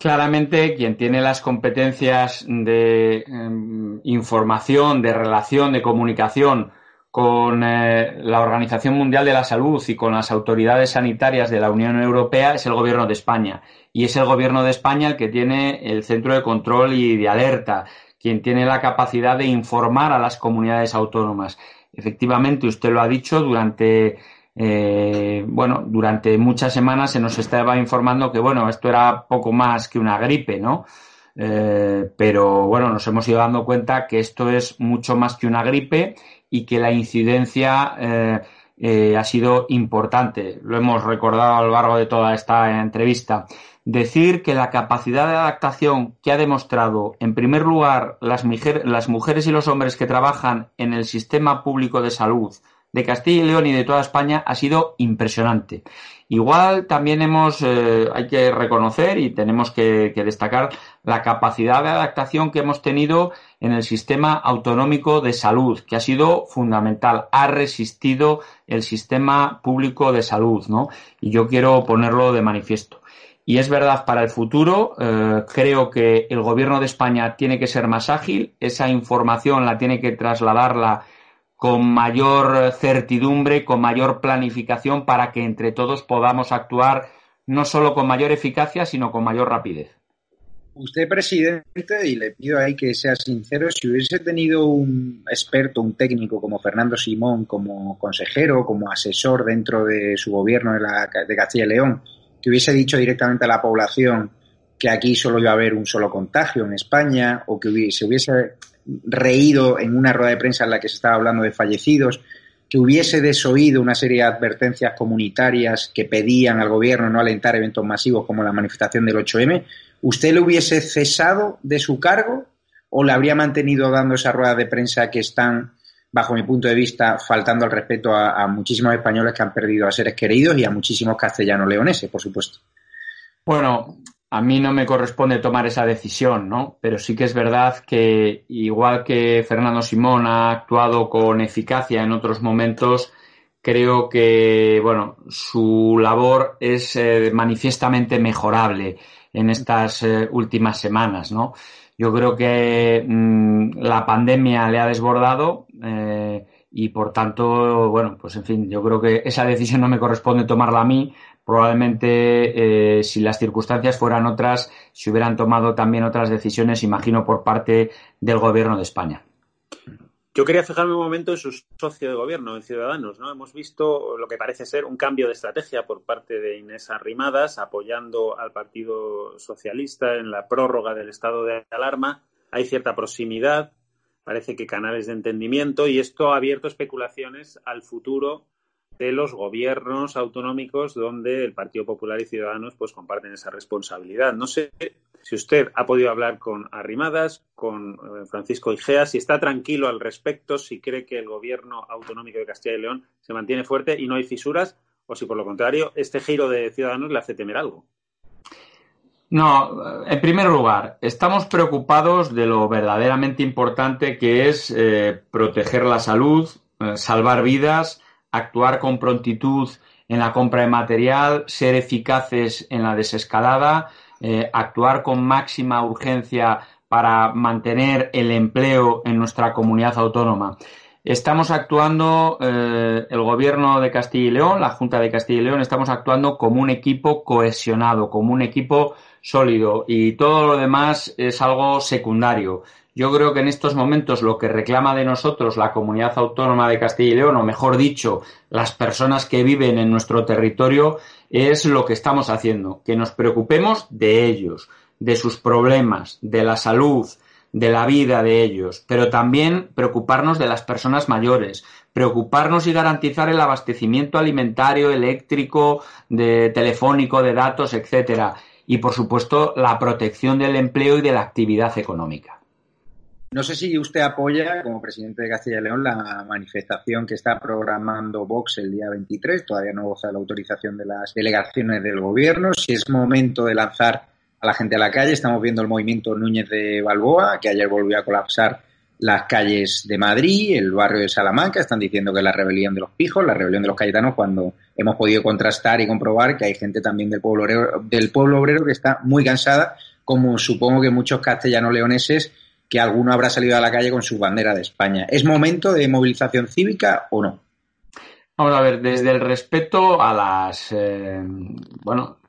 Claramente, quien tiene las competencias de em, información, de relación, de comunicación con eh, la Organización Mundial de la Salud y con las autoridades sanitarias de la Unión Europea es el Gobierno de España. Y es el Gobierno de España el que tiene el centro de control y de alerta, quien tiene la capacidad de informar a las comunidades autónomas. Efectivamente, usted lo ha dicho, durante eh, bueno, durante muchas semanas se nos estaba informando que bueno, esto era poco más que una gripe, ¿no? Eh, pero bueno, nos hemos ido dando cuenta que esto es mucho más que una gripe y que la incidencia eh, ha sido importante. Lo hemos recordado a lo largo de toda esta entrevista. Decir que la capacidad de adaptación que ha demostrado, en primer lugar, las mujeres y los hombres que trabajan en el sistema público de salud, de Castilla y León y de toda España ha sido impresionante. Igual también hemos, eh, hay que reconocer y tenemos que, destacar la capacidad de adaptación que hemos tenido en el sistema autonómico de salud, que ha sido fundamental. Ha resistido el sistema público de salud, ¿no? Y yo quiero ponerlo de manifiesto. Y es verdad, para el futuro, eh, creo que el gobierno de España tiene que ser más ágil, esa información la tiene que trasladarla con mayor certidumbre, con mayor planificación para que entre todos podamos actuar no solo con mayor eficacia, sino con mayor rapidez. Usted, presidente, y le pido ahí que sea sincero, si hubiese tenido un experto, un técnico como Fernando Simón, como consejero, como asesor dentro de su gobierno de, la, de Castilla y León, que hubiese dicho directamente a la población que aquí solo iba a haber un solo contagio en España, o que se hubiese reído en una rueda de prensa en la que se estaba hablando de fallecidos, que hubiese desoído una serie de advertencias comunitarias que pedían al gobierno no alentar eventos masivos como la manifestación del 8M, ¿usted le hubiese cesado de su cargo o le habría mantenido dando esa rueda de prensa que están, bajo mi punto de vista, faltando al respeto a, a muchísimos españoles que han perdido a seres queridos y a muchísimos castellanos leoneses, por supuesto? Bueno, a mí no me corresponde tomar esa decisión, ¿no? Pero sí que es verdad que, igual que Fernando Simón ha actuado con eficacia en otros momentos, creo que, bueno, su labor es eh, manifiestamente mejorable en estas eh, últimas semanas, ¿no? Yo creo que mm, la pandemia le ha desbordado eh, y, por tanto, bueno, pues en fin, yo creo que esa decisión no me corresponde tomarla a mí, probablemente eh, si las circunstancias fueran otras, se hubieran tomado también otras decisiones, imagino, por parte del Gobierno de España. Yo quería fijarme un momento en su socio de gobierno, en Ciudadanos. ¿no? Hemos visto lo que parece ser un cambio de estrategia por parte de Inés Arrimadas, apoyando al Partido Socialista en la prórroga del estado de alarma. Hay cierta proximidad, parece que canales de entendimiento, y esto ha abierto especulaciones al futuro de los gobiernos autonómicos donde el Partido Popular y Ciudadanos pues comparten esa responsabilidad. No sé si usted ha podido hablar con Arrimadas, con eh, Francisco Igea, si está tranquilo al respecto, si cree que el gobierno autonómico de Castilla y León se mantiene fuerte y no hay fisuras, o si por lo contrario este giro de Ciudadanos le hace temer algo. No, en primer lugar, estamos preocupados de lo verdaderamente importante que es eh, proteger la salud, eh, salvar vidas, actuar con prontitud en la compra de material, ser eficaces en la desescalada, eh, actuar con máxima urgencia para mantener el empleo en nuestra comunidad autónoma. Estamos actuando, eh, el gobierno de Castilla y León, la Junta de Castilla y León, estamos actuando como un equipo cohesionado, como un equipo sólido y todo lo demás es algo secundario. Yo creo que en estos momentos lo que reclama de nosotros la comunidad autónoma de Castilla y León, o mejor dicho, las personas que viven en nuestro territorio, es lo que estamos haciendo, que nos preocupemos de ellos, de sus problemas, de la salud, de la vida de ellos, pero también preocuparnos de las personas mayores, preocuparnos y garantizar el abastecimiento alimentario, eléctrico, de telefónico, de datos, etcétera, y por supuesto la protección del empleo y de la actividad económica. No sé si usted apoya, como presidente de Castilla y León, la manifestación que está programando Vox el día 23. Todavía no goza la autorización de las delegaciones del gobierno. Si es momento de lanzar a la gente a la calle, estamos viendo el movimiento Núñez de Balboa, que ayer volvió a colapsar las calles de Madrid, el barrio de Salamanca, están diciendo que la rebelión de los pijos, la rebelión de los cayetanos, cuando hemos podido contrastar y comprobar que hay gente también del pueblo obrero, del pueblo obrero que está muy cansada, como supongo que muchos castellanos leoneses, que alguno habrá salido a la calle con su bandera de España. ¿Es momento de movilización cívica o no? Vamos a ver, desde el respeto a las, eh, bueno,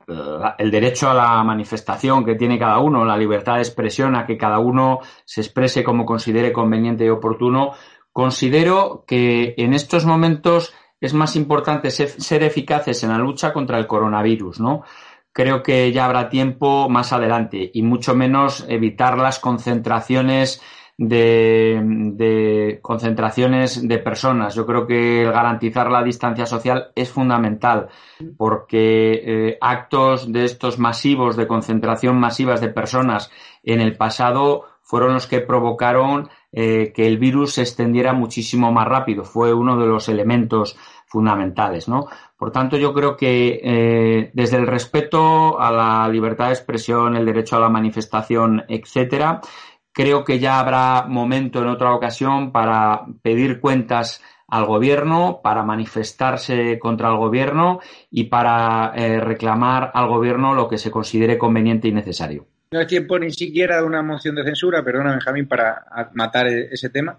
el derecho a la manifestación que tiene cada uno, la libertad de expresión, a que cada uno se exprese como considere conveniente y oportuno, considero que en estos momentos es más importante ser, eficaces en la lucha contra el coronavirus, ¿no? Creo que ya habrá tiempo más adelante y mucho menos evitar las concentraciones de, concentraciones de personas. Yo creo que garantizar la distancia social es fundamental porque eh, actos de estos masivos, de concentración masivas de personas en el pasado fueron los que provocaron eh, que el virus se extendiera muchísimo más rápido. Fue uno de los elementos fundamentales, ¿no? Por tanto, yo creo que eh, desde el respeto a la libertad de expresión, el derecho a la manifestación, etcétera, Creo que ya habrá momento en otra ocasión para pedir cuentas al gobierno, para manifestarse contra el gobierno y para eh, reclamar al gobierno lo que se considere conveniente y necesario. No hay tiempo ni siquiera de una moción de censura, perdona Benjamín, para matar ese tema.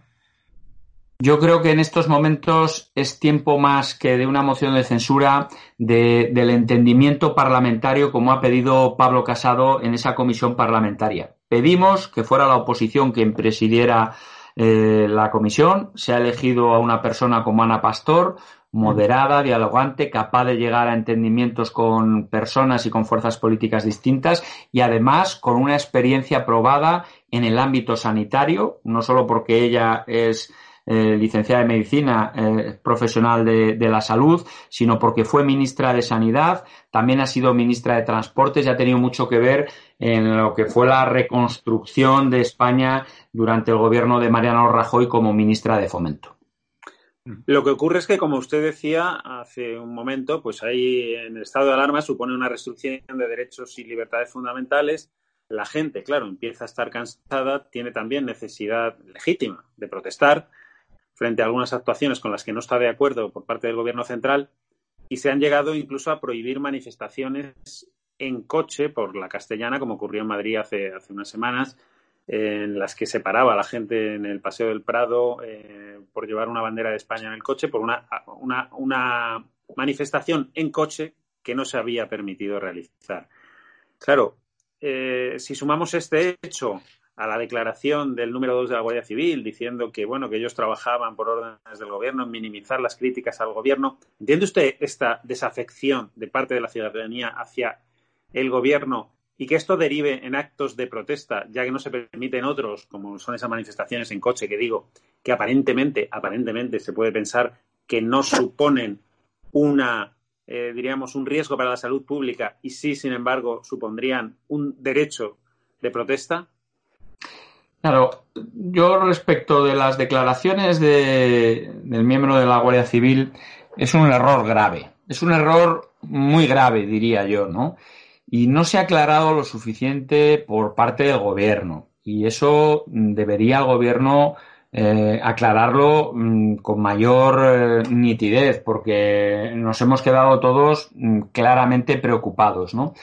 Yo creo que en estos momentos es tiempo más que de una moción de censura del entendimiento parlamentario como ha pedido Pablo Casado en esa comisión parlamentaria. Pedimos que fuera la oposición quien presidiera eh, la comisión. Se ha elegido a una persona como Ana Pastor, moderada, dialogante, capaz de llegar a entendimientos con personas y con fuerzas políticas distintas y además con una experiencia probada en el ámbito sanitario, no solo porque ella es eh, licenciada en medicina, eh, profesional de, la salud, sino porque fue ministra de Sanidad, también ha sido ministra de Transportes y ha tenido mucho que ver en lo que fue la reconstrucción de España durante el gobierno de Mariano Rajoy como ministra de Fomento. Lo que ocurre es que, como usted decía hace un momento, pues ahí en el estado de alarma supone una restricción de derechos y libertades fundamentales. La gente, claro, empieza a estar cansada, tiene también necesidad legítima de protestar frente a algunas actuaciones con las que no está de acuerdo por parte del Gobierno central y se han llegado incluso a prohibir manifestaciones en coche por la castellana, como ocurrió en Madrid hace, hace unas semanas, en las que se paraba la gente en el Paseo del Prado eh, por llevar una bandera de España en el coche, por una, una manifestación en coche que no se había permitido realizar. Claro, eh, si sumamos este hecho a la declaración del número dos de la Guardia Civil diciendo que bueno que ellos trabajaban por órdenes del gobierno minimizar las críticas al gobierno. ¿Entiende usted esta desafección de parte de la ciudadanía hacia el gobierno y que esto derive en actos de protesta, ya que no se permiten otros, como son esas manifestaciones en coche que digo, que aparentemente, aparentemente se puede pensar que no suponen una eh, diríamos un riesgo para la salud pública y sí, sin embargo, supondrían un derecho de protesta? Claro, yo respecto de las declaraciones del miembro de la Guardia Civil, es un error grave. Es un error muy grave, diría yo, ¿no? Y no se ha aclarado lo suficiente por parte del gobierno. Y eso debería el gobierno eh, aclararlo mm, con mayor eh, nitidez, porque nos hemos quedado todos mm, claramente preocupados, ¿no?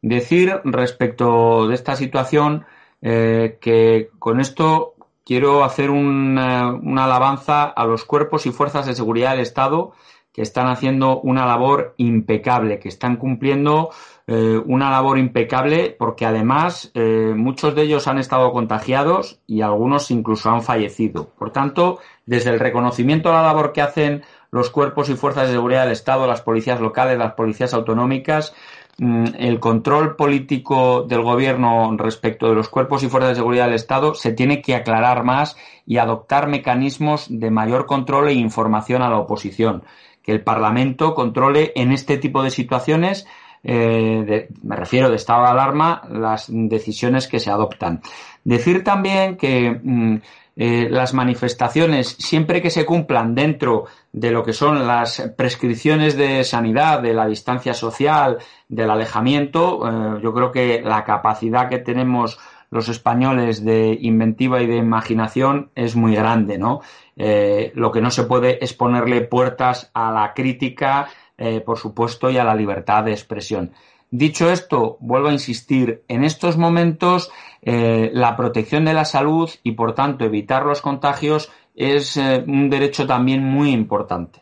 Decir respecto de esta situación eh, que con esto quiero hacer una, alabanza a los cuerpos y fuerzas de seguridad del Estado que están haciendo una labor impecable, que están cumpliendo eh, una labor impecable porque además eh, muchos de ellos han estado contagiados y algunos incluso han fallecido. Por tanto, desde el reconocimiento a la labor que hacen los cuerpos y fuerzas de seguridad del Estado, las policías locales, las policías autonómicas, el control político del gobierno respecto de los cuerpos y fuerzas de seguridad del Estado se tiene que aclarar más y adoptar mecanismos de mayor control e información a la oposición. Que el Parlamento controle en este tipo de situaciones, eh, me refiero de estado de alarma, las decisiones que se adoptan. Decir también que mm, eh, las manifestaciones, siempre que se cumplan dentro de lo que son las prescripciones de sanidad, de la distancia social, del alejamiento, eh, yo creo que la capacidad que tenemos los españoles de inventiva y de imaginación es muy grande, ¿no? Eh, lo que no se puede es ponerle puertas a la crítica, eh, por supuesto, y a la libertad de expresión. Dicho esto, vuelvo a insistir, en estos momentos la protección de la salud y, por tanto, evitar los contagios es un derecho también muy importante.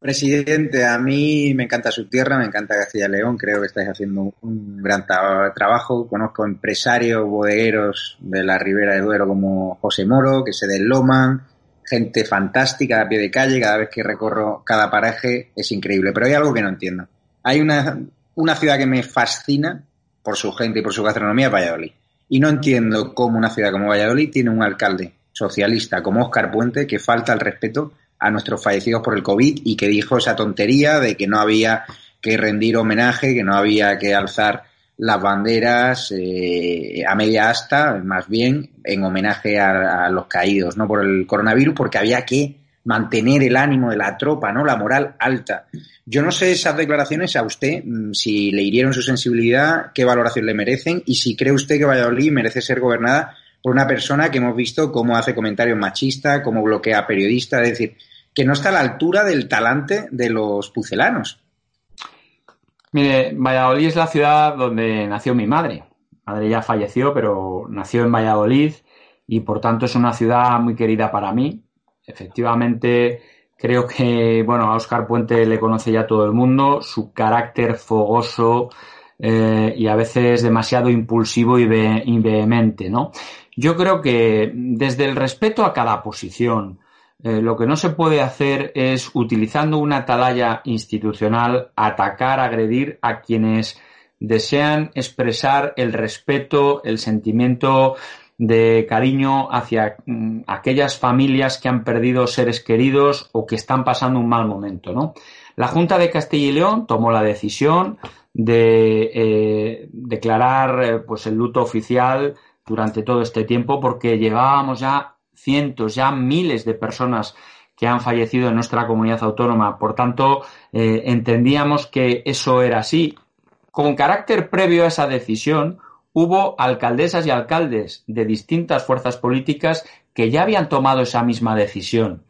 Presidente, a mí me encanta su tierra, me encanta Castilla y León, creo que estáis haciendo un gran trabajo. Conozco empresarios, bodegueros de la Ribera de Duero como José Moro, que se desloman, gente fantástica a pie de calle, cada vez que recorro cada paraje es increíble. Pero hay algo que no entiendo. Hay una, una ciudad que me fascina por su gente y por su gastronomía, Valladolid. Y no entiendo cómo una ciudad como Valladolid tiene un alcalde socialista como Óscar Puente que falta el respeto a nuestros fallecidos por el COVID y que dijo esa tontería de que no había que rendir homenaje, que no había que alzar las banderas eh, a media asta, más bien en homenaje a, los caídos, no por el coronavirus, porque había que mantener el ánimo de la tropa, ¿no? La moral alta. Yo no sé esas declaraciones a usted, mm, si le hirieron su sensibilidad, qué valoración le merecen y si cree usted que Valladolid merece ser gobernada por una persona que hemos visto cómo hace comentarios machistas, cómo bloquea periodistas, es decir, que no está a la altura del talante de los pucelanos. Mire, Valladolid es la ciudad donde nació mi madre. Mi madre ya falleció, pero nació en Valladolid y por tanto es una ciudad muy querida para mí. Efectivamente, creo que, bueno, a Oscar Puente le conoce ya todo el mundo, su carácter fogoso eh, y a veces demasiado impulsivo y, vehemente, ¿no? Yo creo que desde el respeto a cada posición, eh, lo que no se puede hacer es, utilizando una atalaya institucional, atacar, agredir a quienes desean expresar el respeto, el sentimiento de cariño hacia mm, aquellas familias que han perdido seres queridos o que están pasando un mal momento. La Junta de Castilla y León tomó la decisión de eh, declarar eh, pues el luto oficial durante todo este tiempo porque llevábamos ya cientos, ya miles de personas que han fallecido en nuestra comunidad autónoma. Por tanto, eh, entendíamos que eso era así. Con carácter previo a esa decisión, hubo alcaldesas y alcaldes de distintas fuerzas políticas que ya habían tomado esa misma decisión.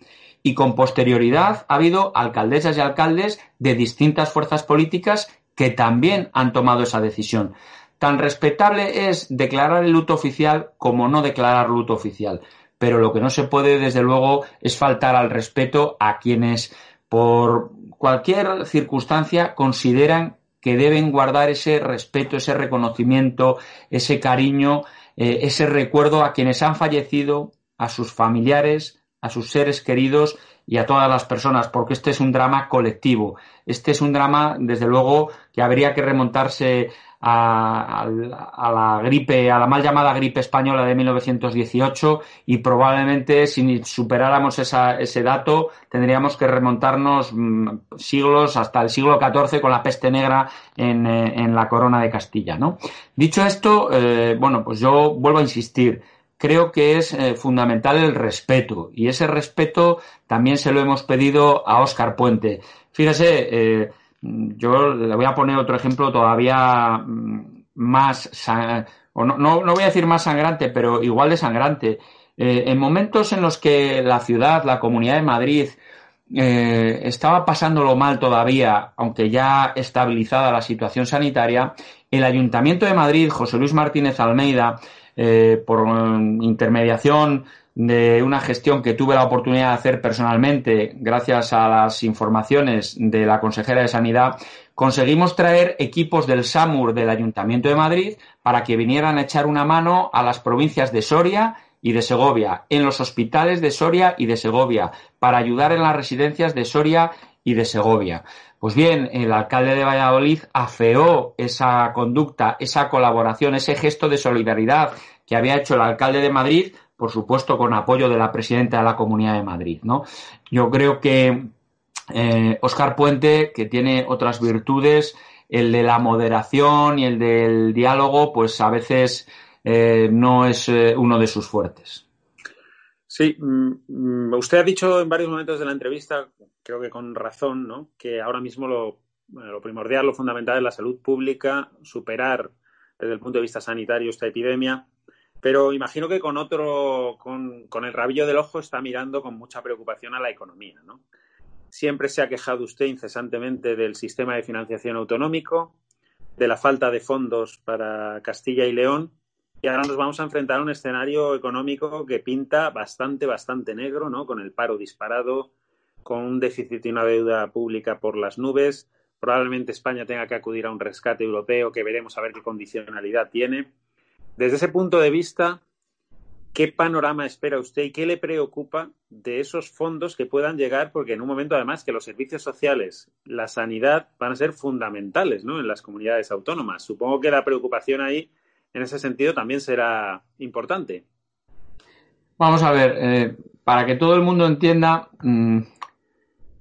Y con posterioridad ha habido alcaldesas y alcaldes de distintas fuerzas políticas que también han tomado esa decisión. Tan respetable es declarar el luto oficial como no declarar luto oficial. Pero lo que no se puede, desde luego, es faltar al respeto a quienes, por cualquier circunstancia, consideran que deben guardar ese respeto, ese reconocimiento, ese cariño, eh, ese recuerdo a quienes han fallecido, a sus familiares, a sus seres queridos y a todas las personas, porque este es un drama colectivo. Este es un drama, desde luego, que habría que remontarse a, la gripe, a la mal llamada gripe española de 1918 y probablemente si superáramos ese dato tendríamos que remontarnos mm, siglos hasta el siglo XIV con la peste negra en, eh, la corona de Castilla. ¿no? Dicho esto, eh, bueno, pues yo vuelvo a insistir creo que es eh, fundamental el respeto y ese respeto también se lo hemos pedido a Óscar Puente. Fíjese, yo le voy a poner otro ejemplo todavía mm, más, o no, no, voy a decir más sangrante, pero igual de sangrante. Eh, en momentos en los que la ciudad, la Comunidad de Madrid, estaba pasándolo mal todavía, aunque ya estabilizada la situación sanitaria, el Ayuntamiento de Madrid, José Luis Martínez Almeida, eh, por intermediación de una gestión que tuve la oportunidad de hacer personalmente, gracias a las informaciones de la consejera de Sanidad, conseguimos traer equipos del SAMUR del Ayuntamiento de Madrid para que vinieran a echar una mano a las provincias de Soria y de Segovia, en los hospitales de Soria y de Segovia, para ayudar en las residencias de Soria y de Segovia. Pues bien, el alcalde de Valladolid afeó esa conducta, esa colaboración, ese gesto de solidaridad que había hecho el alcalde de Madrid, por supuesto con apoyo de la presidenta de la Comunidad de Madrid. ¿no? Yo creo que Oscar eh, Puente, que tiene otras virtudes, el de la moderación y el del diálogo, pues a veces eh, no es eh, uno de sus fuertes. Sí, mm, mm, usted ha dicho en varios momentos de la entrevista creo que con razón, ¿no? que ahora mismo lo, lo primordial, lo fundamental es la salud pública, superar desde el punto de vista sanitario esta epidemia, pero imagino que con otro, con, con el rabillo del ojo está mirando con mucha preocupación a la economía, ¿no? Siempre se ha quejado usted incesantemente del sistema de financiación autonómico, de la falta de fondos para Castilla y León, y ahora nos vamos a enfrentar a un escenario económico que pinta bastante, bastante negro, ¿no? Con el paro disparado, con un déficit y una deuda pública por las nubes. Probablemente España tenga que acudir a un rescate europeo que veremos a ver qué condicionalidad tiene. Desde ese punto de vista, ¿qué panorama espera usted y qué le preocupa de esos fondos que puedan llegar? Porque en un momento, además, que los servicios sociales, la sanidad van a ser fundamentales ¿no? en las comunidades autónomas. Supongo que la preocupación ahí, en ese sentido, también será importante. Vamos a ver, eh, para que todo el mundo entienda, mm,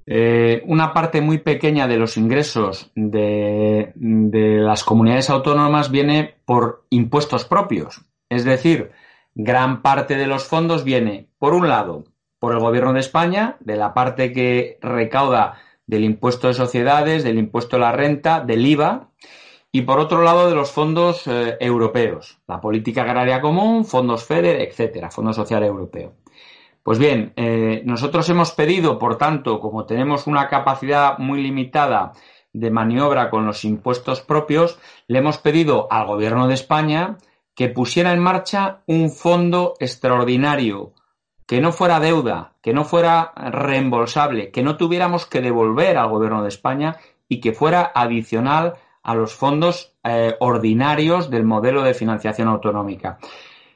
eh, una parte muy pequeña de los ingresos de, las comunidades autónomas viene por impuestos propios. Es decir, gran parte de los fondos viene, por un lado, por el Gobierno de España, de la parte que recauda del impuesto de sociedades, del impuesto a la renta, del IVA, y por otro lado de los fondos eh, europeos, la política agraria común, fondos FEDER, etcétera, Fondo Social Europeo. Pues bien, eh, nosotros hemos pedido, por tanto, como tenemos una capacidad muy limitada de maniobra con los impuestos propios, le hemos pedido al Gobierno de España que pusiera en marcha un fondo extraordinario, que no fuera deuda, que no fuera reembolsable, que no tuviéramos que devolver al Gobierno de España y que fuera adicional a los fondos eh, ordinarios del modelo de financiación autonómica.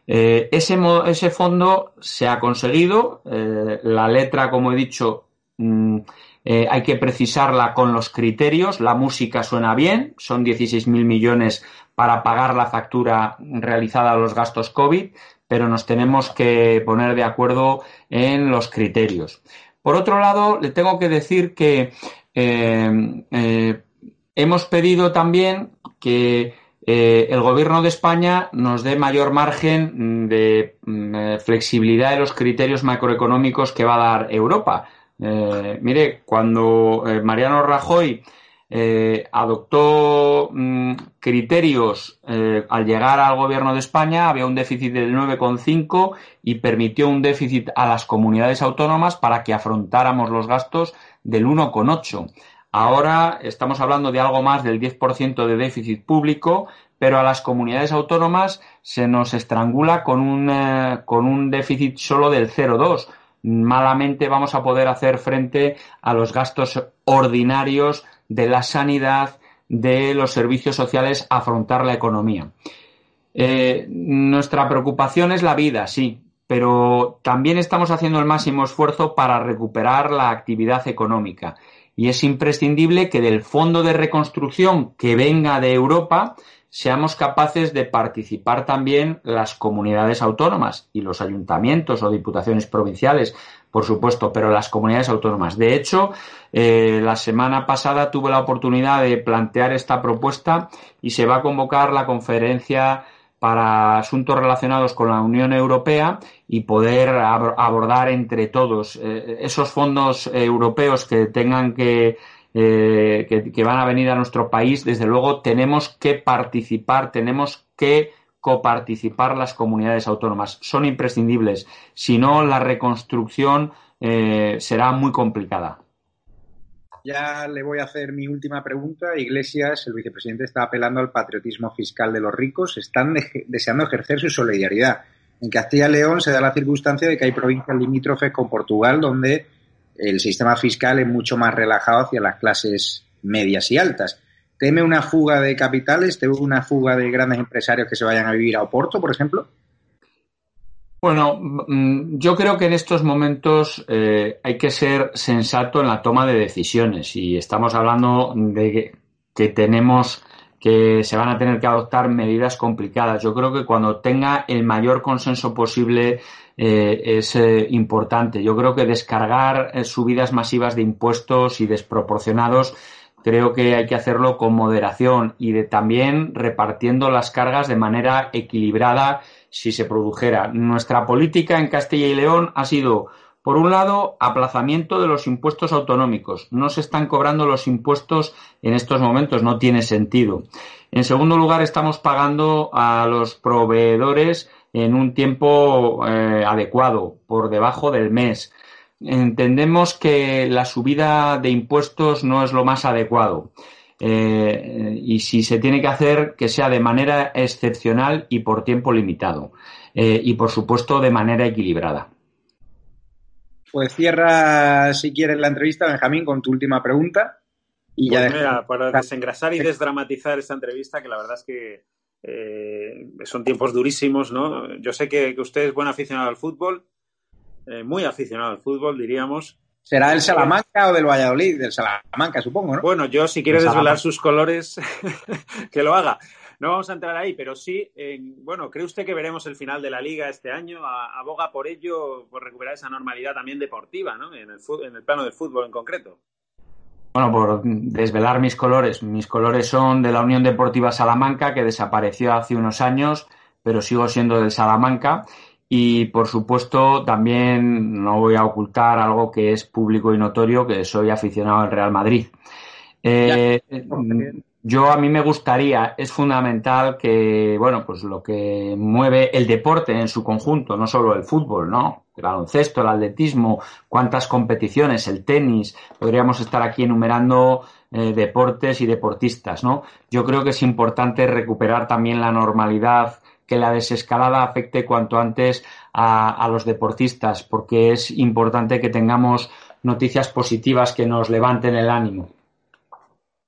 Eh, ese, fondo se ha conseguido. Eh, la letra, como he dicho, mm, eh, hay que precisarla con los criterios. La música suena bien, son 16.000 millones para pagar la factura realizada a los gastos COVID, pero nos tenemos que poner de acuerdo en los criterios. Por otro lado, le tengo que decir que hemos pedido también que eh, el Gobierno de España nos dé mayor margen de mm, eh, flexibilidad de los criterios macroeconómicos que va a dar Europa. Eh, mire, cuando Mariano Rajoy adoptó mm, criterios al llegar al Gobierno de España, había un déficit del 9,5 y permitió un déficit a las comunidades autónomas para que afrontáramos los gastos del 1,8. Ahora estamos hablando de algo más del 10% de déficit público, pero a las comunidades autónomas se nos estrangula con un, eh, con un déficit solo del 0,2. Malamente vamos a poder hacer frente a los gastos ordinarios de la sanidad, de los servicios sociales, afrontar la economía. Eh, nuestra preocupación es la vida, sí, pero también estamos haciendo el máximo esfuerzo para recuperar la actividad económica y es imprescindible que del fondo de reconstrucción que venga de Europa seamos capaces de participar también las comunidades autónomas y los ayuntamientos o diputaciones provinciales, por supuesto, pero las comunidades autónomas. De hecho, eh, la semana pasada tuve la oportunidad de plantear esta propuesta y se va a convocar la conferencia para asuntos relacionados con la Unión Europea y poder abordar entre todos eh, esos fondos europeos que tengan que, eh, que, van a venir a nuestro país. Desde luego tenemos que participar, tenemos que coparticipar las comunidades autónomas. Son imprescindibles. Si no, la reconstrucción eh, será muy complicada. Ya le voy a hacer mi última pregunta. Iglesias, el vicepresidente, está apelando al patriotismo fiscal de los ricos. Están deseando ejercer su solidaridad. En Castilla y León se da la circunstancia de que hay provincias limítrofes con Portugal donde el sistema fiscal es mucho más relajado hacia las clases medias y altas. ¿Teme una fuga de capitales? ¿Teme una fuga de grandes empresarios que se vayan a vivir a Oporto, por ejemplo? Bueno, mm, yo creo que en estos momentos eh, hay que ser sensato en la toma de decisiones y estamos hablando de que, tenemos que se van a tener que adoptar medidas complicadas. Yo creo que cuando tenga el mayor consenso posible eh, es eh, importante. Yo creo que descargar subidas masivas de impuestos y desproporcionados creo que hay que hacerlo con moderación y de también repartiendo las cargas de manera equilibrada si se produjera. Nuestra política en Castilla y León ha sido Por un lado, aplazamiento de los impuestos autonómicos. No se están cobrando los impuestos en estos momentos, no tiene sentido. En segundo lugar, estamos pagando a los proveedores en un tiempo eh, adecuado, por debajo del mes. Entendemos que la subida de impuestos no es lo más adecuado. Eh, y si se tiene que hacer, que sea de manera excepcional y por tiempo limitado. Eh, y, por supuesto, de manera equilibrada. Pues cierra, si quieres, la entrevista, Benjamín, con tu última pregunta. Y ya pues para desengrasar y desdramatizar esta entrevista, que la verdad es que eh, son tiempos durísimos, ¿no? Yo sé que, usted es buen aficionado al fútbol, eh, muy aficionado al fútbol, diríamos. ¿Será del Salamanca o del Valladolid? Del Salamanca, supongo, ¿no? Bueno, yo si quiere desvelar sus colores, que lo haga. No vamos a entrar ahí, pero sí, bueno, ¿cree usted que veremos el final de la liga este año? ¿Aboga por ello, por recuperar esa normalidad también deportiva, ¿no? En el, en el plano del fútbol en concreto. Bueno, por desvelar mis colores. Mis colores son de la Unión Deportiva Salamanca, que desapareció hace unos años, pero sigo siendo del Salamanca. Y por supuesto, también no voy a ocultar algo que es público y notorio, que soy aficionado al Real Madrid. Eh, yo a mí me gustaría, es fundamental que, bueno, pues lo que mueve el deporte en su conjunto, no solo el fútbol, ¿no? El baloncesto, el atletismo, cuántas competiciones, el tenis, podríamos estar aquí enumerando eh, deportes y deportistas, ¿no? Yo creo que es importante recuperar también la normalidad, que la desescalada afecte cuanto antes a, los deportistas, porque es importante que tengamos noticias positivas que nos levanten el ánimo.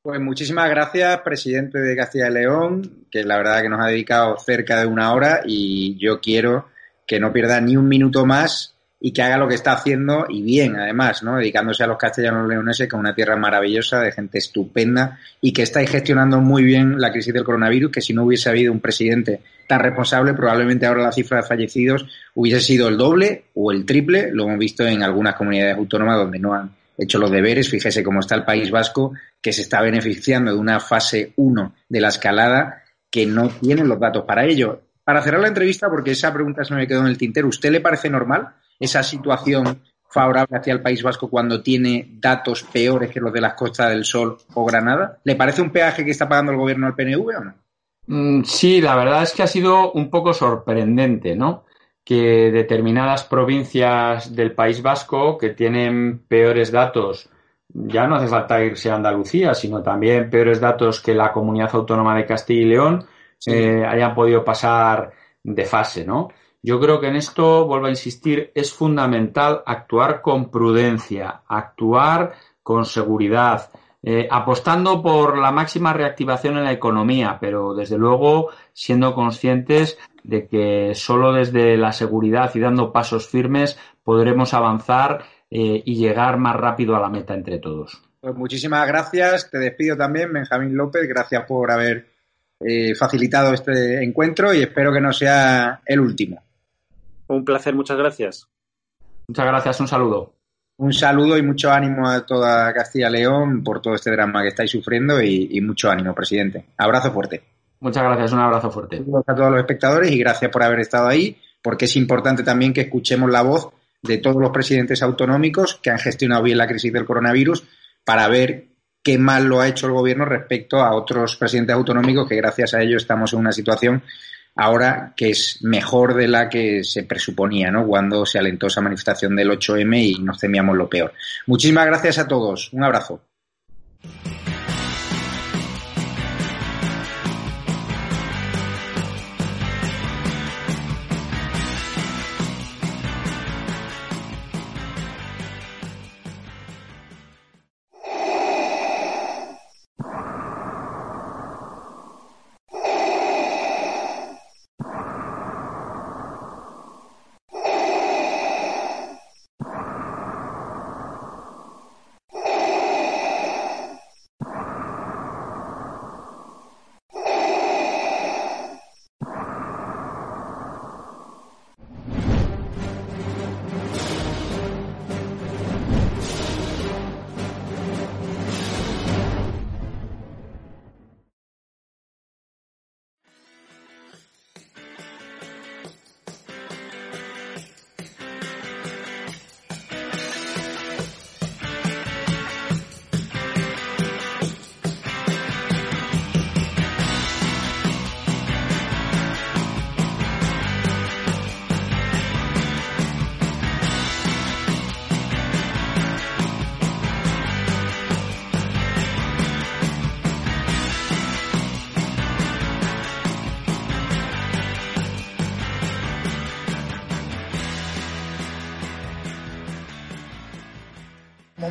Pues muchísimas gracias, presidente de Castilla y León, que la verdad que nos ha dedicado cerca de una hora y yo quiero que no pierda ni un minuto más y que haga lo que está haciendo y bien, además, ¿no? Dedicándose a los castellanos leoneses, que es una tierra maravillosa, de gente estupenda y que estáis gestionando muy bien la crisis del coronavirus, que si no hubiese habido un presidente tan responsable, probablemente ahora la cifra de fallecidos hubiese sido el doble o el triple. Lo hemos visto en algunas comunidades autónomas donde no han hecho los deberes. Fíjese cómo está el País Vasco, que se está beneficiando de una fase 1 de la escalada que no tiene los datos para ello. Para cerrar la entrevista, porque esa pregunta se me quedó en el tintero, ¿usted le parece normal esa situación favorable hacia el País Vasco cuando tiene datos peores que los de las Costas del Sol o Granada? ¿Le parece un peaje que está pagando el gobierno al PNV o no? Mm, sí, la verdad es que ha sido un poco sorprendente, ¿no? que determinadas provincias del País Vasco que tienen peores datos, ya no hace falta irse a Andalucía, sino también peores datos que la comunidad autónoma de Castilla y León, eh, hayan podido pasar de fase, ¿no? Yo creo que en esto, vuelvo a insistir, es fundamental actuar con prudencia, actuar con seguridad, eh, apostando por la máxima reactivación en la economía, pero desde luego siendo conscientes de que solo desde la seguridad y dando pasos firmes podremos avanzar eh, y llegar más rápido a la meta entre todos. Pues muchísimas gracias. Te despido también, Benjamín López. Gracias por haber eh, facilitado este encuentro y espero que no sea el último. Un placer, muchas gracias. Muchas gracias, un saludo. Un saludo y mucho ánimo a toda Castilla León por todo este drama que estáis sufriendo y mucho ánimo, presidente. Abrazo fuerte. Muchas gracias, un abrazo fuerte. a todos los espectadores y gracias por haber estado ahí, porque es importante también que escuchemos la voz de todos los presidentes autonómicos que han gestionado bien la crisis del coronavirus para ver qué mal lo ha hecho el gobierno respecto a otros presidentes autonómicos que gracias a ello estamos en una situación ahora que es mejor de la que se presuponía, ¿no? Cuando se alentó esa manifestación del 8M y nos temíamos lo peor. Muchísimas gracias a todos. Un abrazo.